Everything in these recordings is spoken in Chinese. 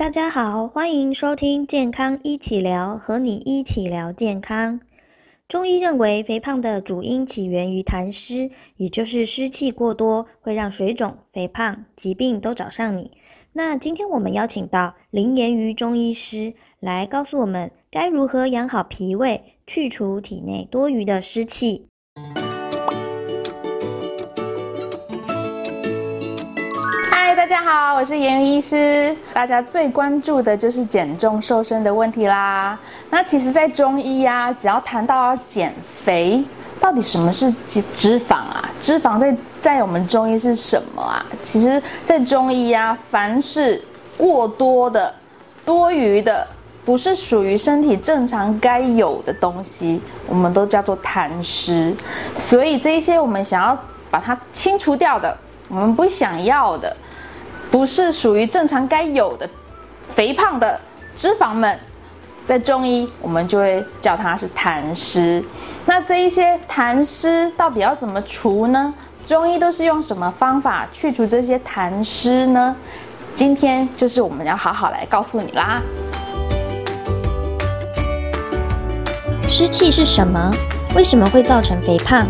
大家好，欢迎收听健康一起聊，和你一起聊健康。中医认为，肥胖的主因起源于痰湿，也就是湿气过多会让水肿、肥胖、疾病都找上你。那今天我们邀请到林言瑜中医师来告诉我们，该如何养好脾胃，去除体内多余的湿气。大家好，我是颜瑜医师。大家最关注的就是减重瘦身的问题啦。那其实，在中医呀，只要谈到要减肥，到底什么是脂脂肪啊？脂肪在在我们中医是什么啊？其实，在中医呀，凡是过多的、多余的，不是属于身体正常该有的东西，我们都叫做痰湿。所以，这一些我们想要把它清除掉的，我们不想要的。不是属于正常该有的肥胖的脂肪们，在中医我们就会叫它是痰湿。那这一些痰湿到底要怎么除呢？中医都是用什么方法去除这些痰湿呢？今天就是我们要好好来告诉你啦。湿气是什么？为什么会造成肥胖？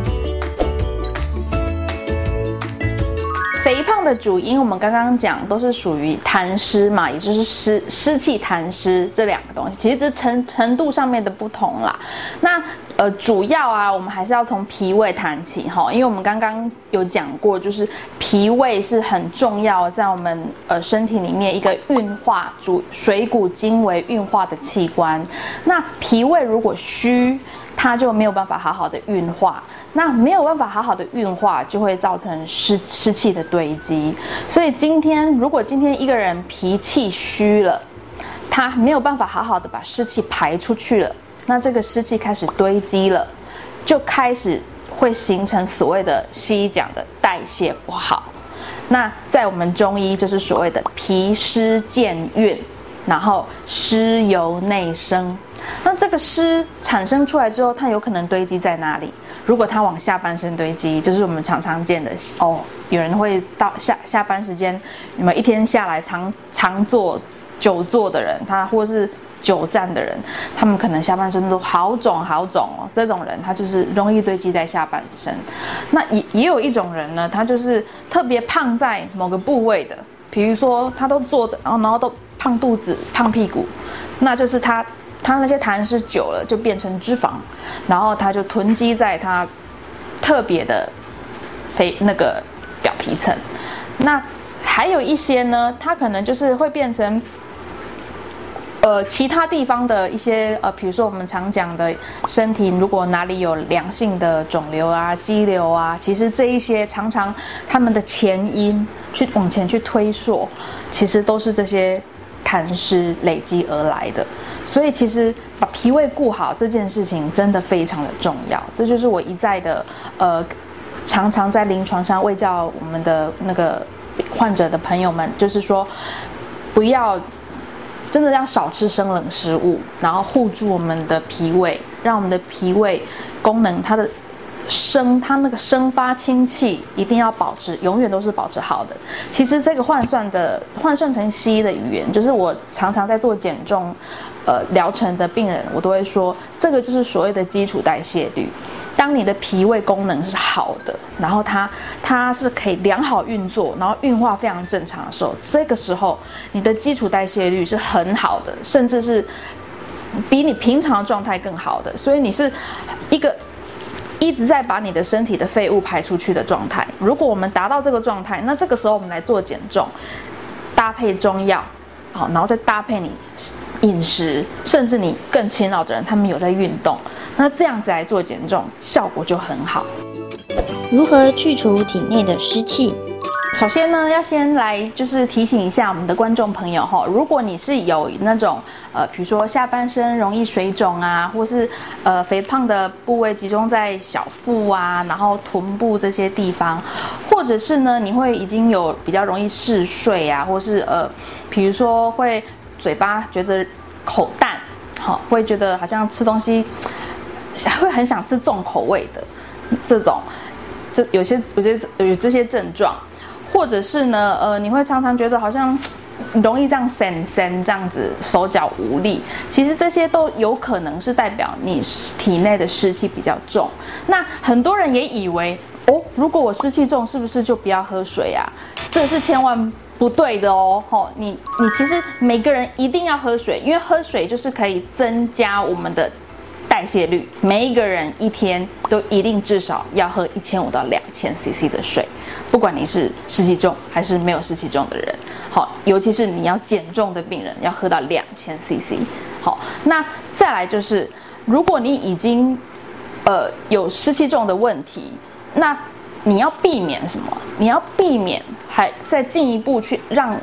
肥胖的主因，我们刚刚讲都是属于痰湿嘛，也就是湿湿气痰湿这两个东西，其实这程程度上面的不同啦。那呃，主要啊，我们还是要从脾胃谈起哈，因为我们刚刚有讲过，就是脾胃是很重要，在我们呃身体里面一个运化主水谷精微运化的器官。那脾胃如果虚，它就没有办法好好的运化。那没有办法好好的运化，就会造成湿湿气的堆积。所以今天，如果今天一个人脾气虚了，他没有办法好好的把湿气排出去了，那这个湿气开始堆积了，就开始会形成所谓的西医讲的代谢不好。那在我们中医就是所谓的脾湿健运，然后湿由内生。那这个湿产生出来之后，它有可能堆积在哪里？如果它往下半身堆积，就是我们常常见的哦，有人会到下下班时间，你们一天下来常常坐久坐的人，他或是久站的人，他们可能下半身都好肿好肿哦。这种人他就是容易堆积在下半身。那也也有一种人呢，他就是特别胖在某个部位的，比如说他都坐着，然后然后都胖肚子、胖屁股，那就是他。它那些痰湿久了就变成脂肪，然后它就囤积在它特别的肥那个表皮层。那还有一些呢，它可能就是会变成呃其他地方的一些呃，比如说我们常讲的身体，如果哪里有良性的肿瘤啊、肌瘤啊，其实这一些常常他们的前因去往前去推溯，其实都是这些痰湿累积而来的。所以其实把脾胃顾好这件事情真的非常的重要，这就是我一再的呃，常常在临床上喂教我们的那个患者的朋友们，就是说不要真的要少吃生冷食物，然后护住我们的脾胃，让我们的脾胃功能它的。生，它那个生发氢气一定要保持，永远都是保持好的。其实这个换算的换算成西医的语言，就是我常常在做减重，呃疗程的病人，我都会说，这个就是所谓的基础代谢率。当你的脾胃功能是好的，然后它它是可以良好运作，然后运化非常正常的时候，这个时候你的基础代谢率是很好的，甚至是比你平常的状态更好的。所以你是一个。一直在把你的身体的废物排出去的状态。如果我们达到这个状态，那这个时候我们来做减重，搭配中药，好，然后再搭配你饮食，甚至你更勤劳的人，他们有在运动，那这样子来做减重，效果就很好。如何去除体内的湿气？首先呢，要先来就是提醒一下我们的观众朋友哈，如果你是有那种呃，比如说下半身容易水肿啊，或是呃肥胖的部位集中在小腹啊，然后臀部这些地方，或者是呢，你会已经有比较容易嗜睡啊，或是呃，比如说会嘴巴觉得口淡，好，会觉得好像吃东西会很想吃重口味的这种，这有些我觉得有这些症状。或者是呢，呃，你会常常觉得好像容易这样伸伸这样子，手脚无力，其实这些都有可能是代表你体内的湿气比较重。那很多人也以为哦，如果我湿气重，是不是就不要喝水啊？这是千万不对的哦。吼，你你其实每个人一定要喝水，因为喝水就是可以增加我们的代谢率。每一个人一天都一定至少要喝一千五到两千 CC 的水。不管你是湿气重还是没有湿气重的人，好，尤其是你要减重的病人，要喝到两千 CC。好，那再来就是，如果你已经呃有湿气重的问题，那你要避免什么？你要避免还再进一步去让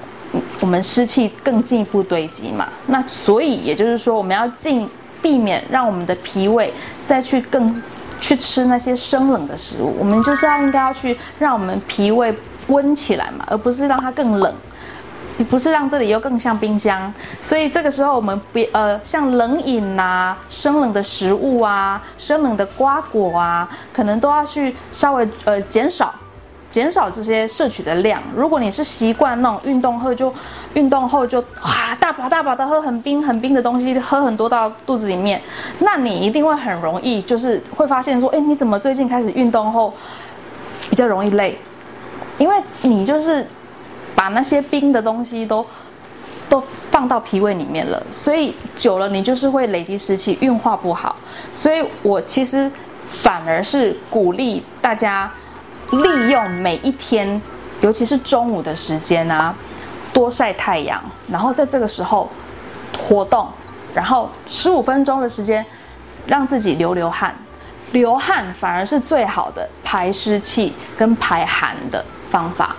我们湿气更进一步堆积嘛？那所以也就是说，我们要尽避免让我们的脾胃再去更。去吃那些生冷的食物，我们就是要应该要去让我们脾胃温起来嘛，而不是让它更冷，不是让这里又更像冰箱。所以这个时候我们别呃像冷饮呐、生冷的食物啊、生冷的瓜果啊，可能都要去稍微呃减少。减少这些摄取的量。如果你是习惯那种运动后就运动后就哇大把大把的喝很冰很冰的东西，喝很多到肚子里面，那你一定会很容易就是会发现说，哎，你怎么最近开始运动后比较容易累？因为你就是把那些冰的东西都都放到脾胃里面了，所以久了你就是会累积湿气，运化不好。所以我其实反而是鼓励大家。利用每一天，尤其是中午的时间啊，多晒太阳，然后在这个时候活动，然后十五分钟的时间让自己流流汗，流汗反而是最好的排湿气跟排寒的方法，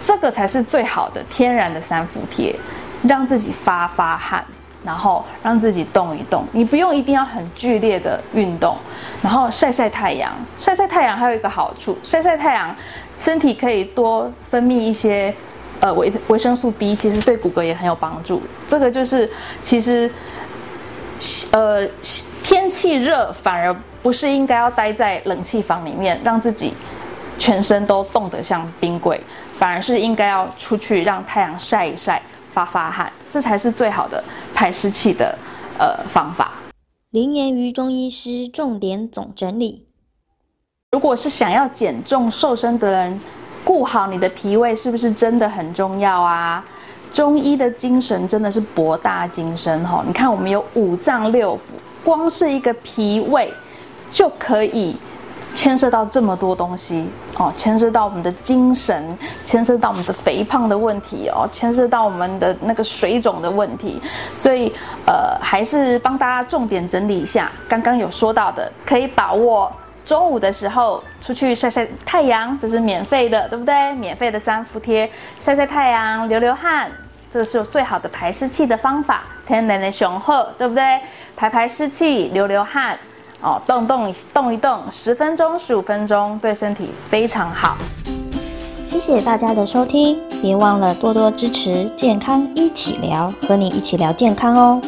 这个才是最好的天然的三伏贴，让自己发发汗。然后让自己动一动，你不用一定要很剧烈的运动，然后晒晒太阳。晒晒太阳还有一个好处，晒晒太阳，身体可以多分泌一些呃维维生素 D，其实对骨骼也很有帮助。这个就是其实呃天气热反而不是应该要待在冷气房里面，让自己全身都冻得像冰柜，反而是应该要出去让太阳晒一晒。发发汗，这才是最好的排湿气的呃方法。林言于中医师重点总整理：如果是想要减重瘦身的人，顾好你的脾胃是不是真的很重要啊？中医的精神真的是博大精深哈！你看，我们有五脏六腑，光是一个脾胃就可以。牵涉到这么多东西哦，牵涉到我们的精神，牵涉到我们的肥胖的问题哦，牵涉到我们的那个水肿的问题，所以呃，还是帮大家重点整理一下。刚刚有说到的，可以把握中午的时候出去晒晒太阳，这是免费的，对不对？免费的三伏贴，晒晒太阳，流流汗，这是最好的排湿气的方法，天然的雄厚，对不对？排排湿气，流流汗。哦，动动动一动，十分钟、十五分钟，对身体非常好。谢谢大家的收听，别忘了多多支持健康一起聊，和你一起聊健康哦。